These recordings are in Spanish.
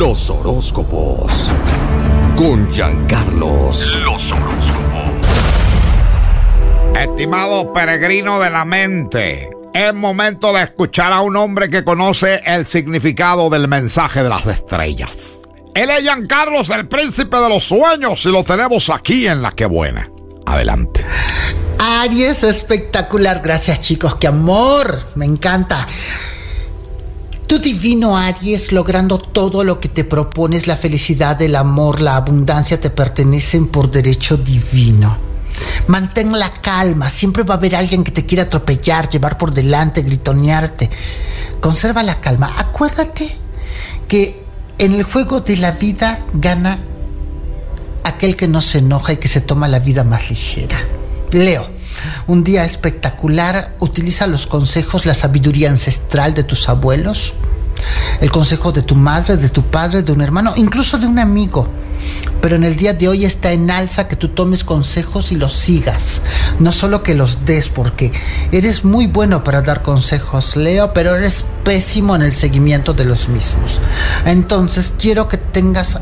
Los horóscopos. Con Giancarlos. Los horóscopos. Estimado peregrino de la mente, es momento de escuchar a un hombre que conoce el significado del mensaje de las estrellas. Él es Giancarlos, el príncipe de los sueños, y lo tenemos aquí en La Que Buena. Adelante. Aries, espectacular. Gracias, chicos. Qué amor. Me encanta. Divino Aries, logrando todo lo que te propones, la felicidad, el amor, la abundancia, te pertenecen por derecho divino. Mantén la calma, siempre va a haber alguien que te quiera atropellar, llevar por delante, gritonearte. Conserva la calma. Acuérdate que en el juego de la vida gana aquel que no se enoja y que se toma la vida más ligera. Leo, un día espectacular, utiliza los consejos, la sabiduría ancestral de tus abuelos, el consejo de tu madre, de tu padre, de un hermano, incluso de un amigo. Pero en el día de hoy está en alza que tú tomes consejos y los sigas. No solo que los des, porque eres muy bueno para dar consejos, Leo, pero eres pésimo en el seguimiento de los mismos. Entonces quiero que tengas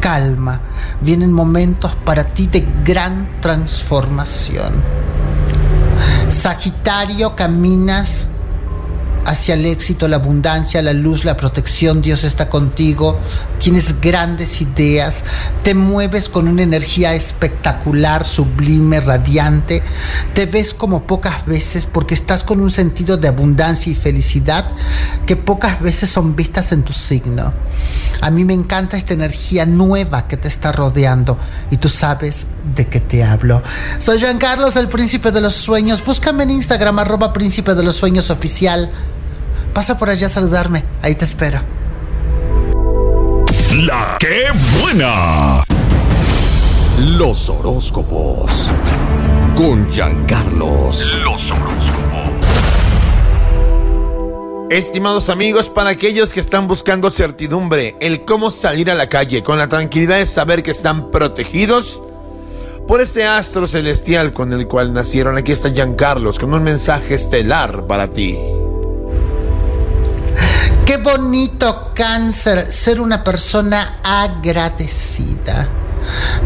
calma. Vienen momentos para ti de gran transformación. Sagitario, caminas hacia el éxito, la abundancia, la luz, la protección. Dios está contigo. Tienes grandes ideas. Te mueves con una energía espectacular, sublime, radiante. Te ves como pocas veces porque estás con un sentido de abundancia y felicidad que pocas veces son vistas en tu signo. A mí me encanta esta energía nueva que te está rodeando y tú sabes de qué te hablo. Soy Jean Carlos, el príncipe de los sueños. Búscame en Instagram, arroba príncipe de los sueños oficial. Pasa por allá a saludarme. Ahí te espero. La que buena. Los horóscopos. Con Giancarlos. Los horóscopos. Estimados amigos, para aquellos que están buscando certidumbre, el cómo salir a la calle con la tranquilidad de saber que están protegidos por este astro celestial con el cual nacieron, aquí está Giancarlos con un mensaje estelar para ti. Qué bonito cáncer ser una persona agradecida.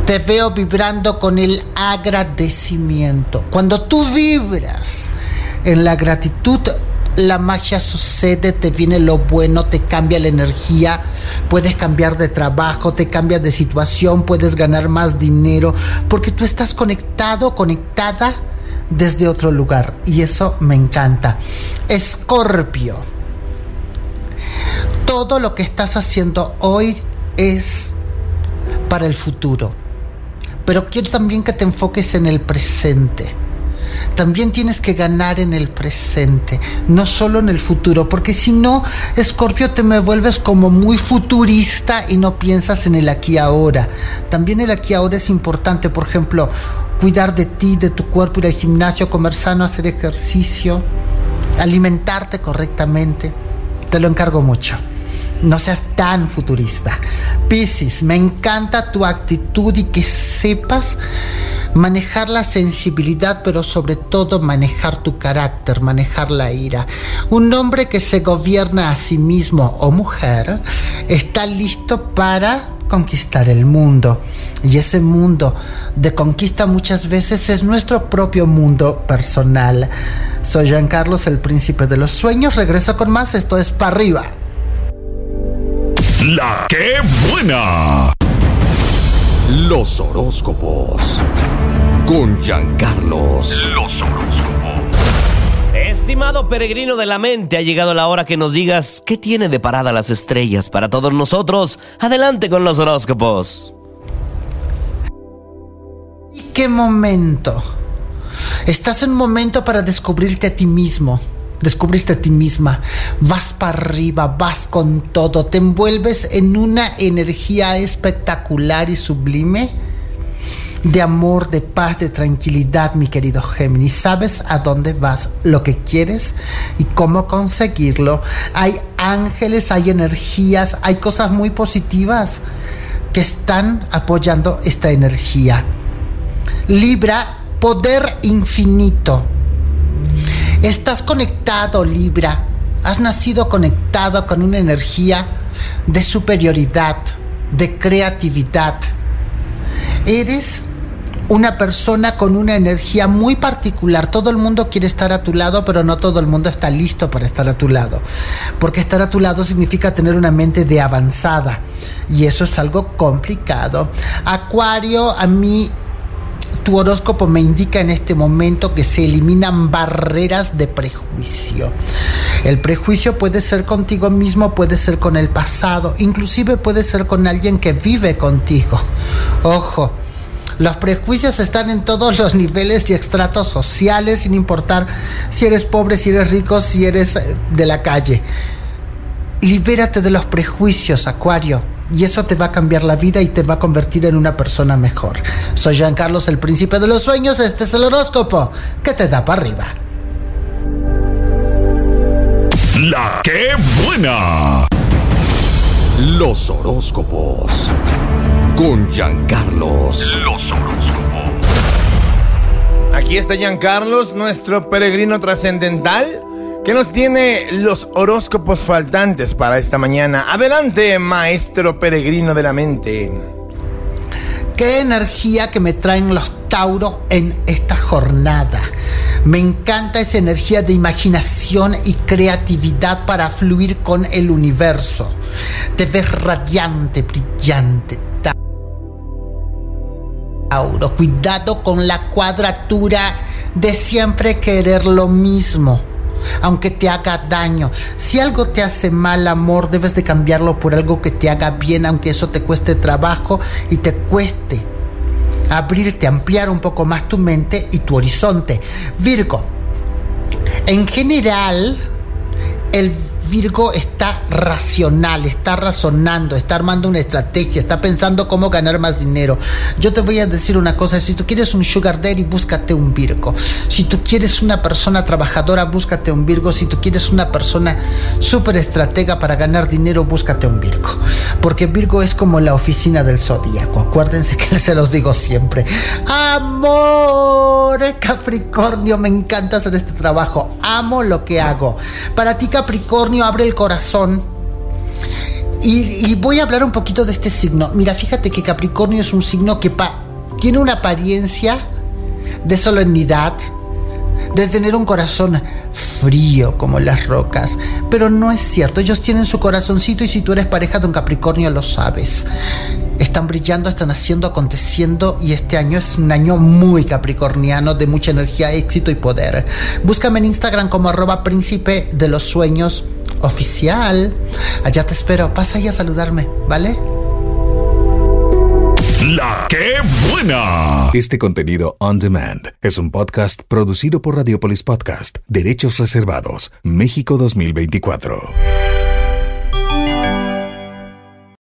Te veo vibrando con el agradecimiento. Cuando tú vibras en la gratitud, la magia sucede, te viene lo bueno, te cambia la energía, puedes cambiar de trabajo, te cambias de situación, puedes ganar más dinero, porque tú estás conectado, conectada desde otro lugar. Y eso me encanta. Escorpio todo lo que estás haciendo hoy es para el futuro. Pero quiero también que te enfoques en el presente. También tienes que ganar en el presente, no solo en el futuro, porque si no, Escorpio, te me vuelves como muy futurista y no piensas en el aquí ahora. También el aquí ahora es importante, por ejemplo, cuidar de ti, de tu cuerpo, ir al gimnasio, comer sano, hacer ejercicio, alimentarte correctamente. Te lo encargo mucho no seas tan futurista. Piscis, me encanta tu actitud y que sepas manejar la sensibilidad, pero sobre todo manejar tu carácter, manejar la ira. Un hombre que se gobierna a sí mismo o mujer está listo para conquistar el mundo. Y ese mundo de conquista muchas veces es nuestro propio mundo personal. Soy Jean Carlos, el príncipe de los sueños. Regreso con más. Esto es para arriba. La que buena. Los horóscopos. Con Giancarlos. Los horóscopos. Estimado peregrino de la mente, ha llegado la hora que nos digas qué tiene de parada las estrellas para todos nosotros. Adelante con los horóscopos. ¿Y qué momento? Estás en un momento para descubrirte a ti mismo descubriste a ti misma, vas para arriba, vas con todo, te envuelves en una energía espectacular y sublime de amor, de paz, de tranquilidad, mi querido Géminis. Sabes a dónde vas, lo que quieres y cómo conseguirlo. Hay ángeles, hay energías, hay cosas muy positivas que están apoyando esta energía. Libra, poder infinito Estás conectado, Libra. Has nacido conectado con una energía de superioridad, de creatividad. Eres una persona con una energía muy particular. Todo el mundo quiere estar a tu lado, pero no todo el mundo está listo para estar a tu lado. Porque estar a tu lado significa tener una mente de avanzada. Y eso es algo complicado. Acuario, a mí tu horóscopo me indica en este momento que se eliminan barreras de prejuicio. El prejuicio puede ser contigo mismo, puede ser con el pasado, inclusive puede ser con alguien que vive contigo. Ojo, los prejuicios están en todos los niveles y extratos sociales, sin importar si eres pobre, si eres rico, si eres eh, de la calle. Libérate de los prejuicios, Acuario. Y eso te va a cambiar la vida y te va a convertir en una persona mejor. Soy Jean Carlos, el príncipe de los sueños. Este es el horóscopo que te da para arriba. La que buena. Los horóscopos con Giancarlos. Los horóscopos. Aquí está Giancarlos, nuestro peregrino trascendental, que nos tiene los horóscopos faltantes para esta mañana. Adelante, maestro peregrino de la mente. Qué energía que me traen los Tauros en esta jornada. Me encanta esa energía de imaginación y creatividad para fluir con el universo. Te ves radiante, brillante, Tauro. Cuidado con la cuadratura de siempre querer lo mismo, aunque te haga daño. Si algo te hace mal, amor, debes de cambiarlo por algo que te haga bien, aunque eso te cueste trabajo y te cueste abrirte, ampliar un poco más tu mente y tu horizonte. Virgo, en general, el Virgo está racional, está razonando, está armando una estrategia, está pensando cómo ganar más dinero. Yo te voy a decir una cosa, si tú quieres un sugar daddy, búscate un Virgo. Si tú quieres una persona trabajadora, búscate un Virgo. Si tú quieres una persona súper estratega para ganar dinero, búscate un Virgo. Porque Virgo es como la oficina del zodíaco. Acuérdense que se los digo siempre. Amor, Capricornio, me encanta hacer este trabajo. Amo lo que hago. Para ti, Capricornio, abre el corazón. Y, voy a hablar un poquito de este signo. Mira, fíjate que Capricornio es un signo que tiene una apariencia de solemnidad, de tener un corazón frío como las rocas. Pero no es cierto, ellos tienen su corazoncito y si tú eres pareja de un Capricornio lo sabes. Están brillando, están haciendo, aconteciendo y este año es un año muy capricorniano de mucha energía, éxito y poder. Búscame en Instagram como arroba príncipe de los sueños oficial. Allá te espero, pasa ahí a saludarme, ¿vale? La que buena. Este contenido on demand es un podcast producido por Radiopolis Podcast, Derechos Reservados, México 2024.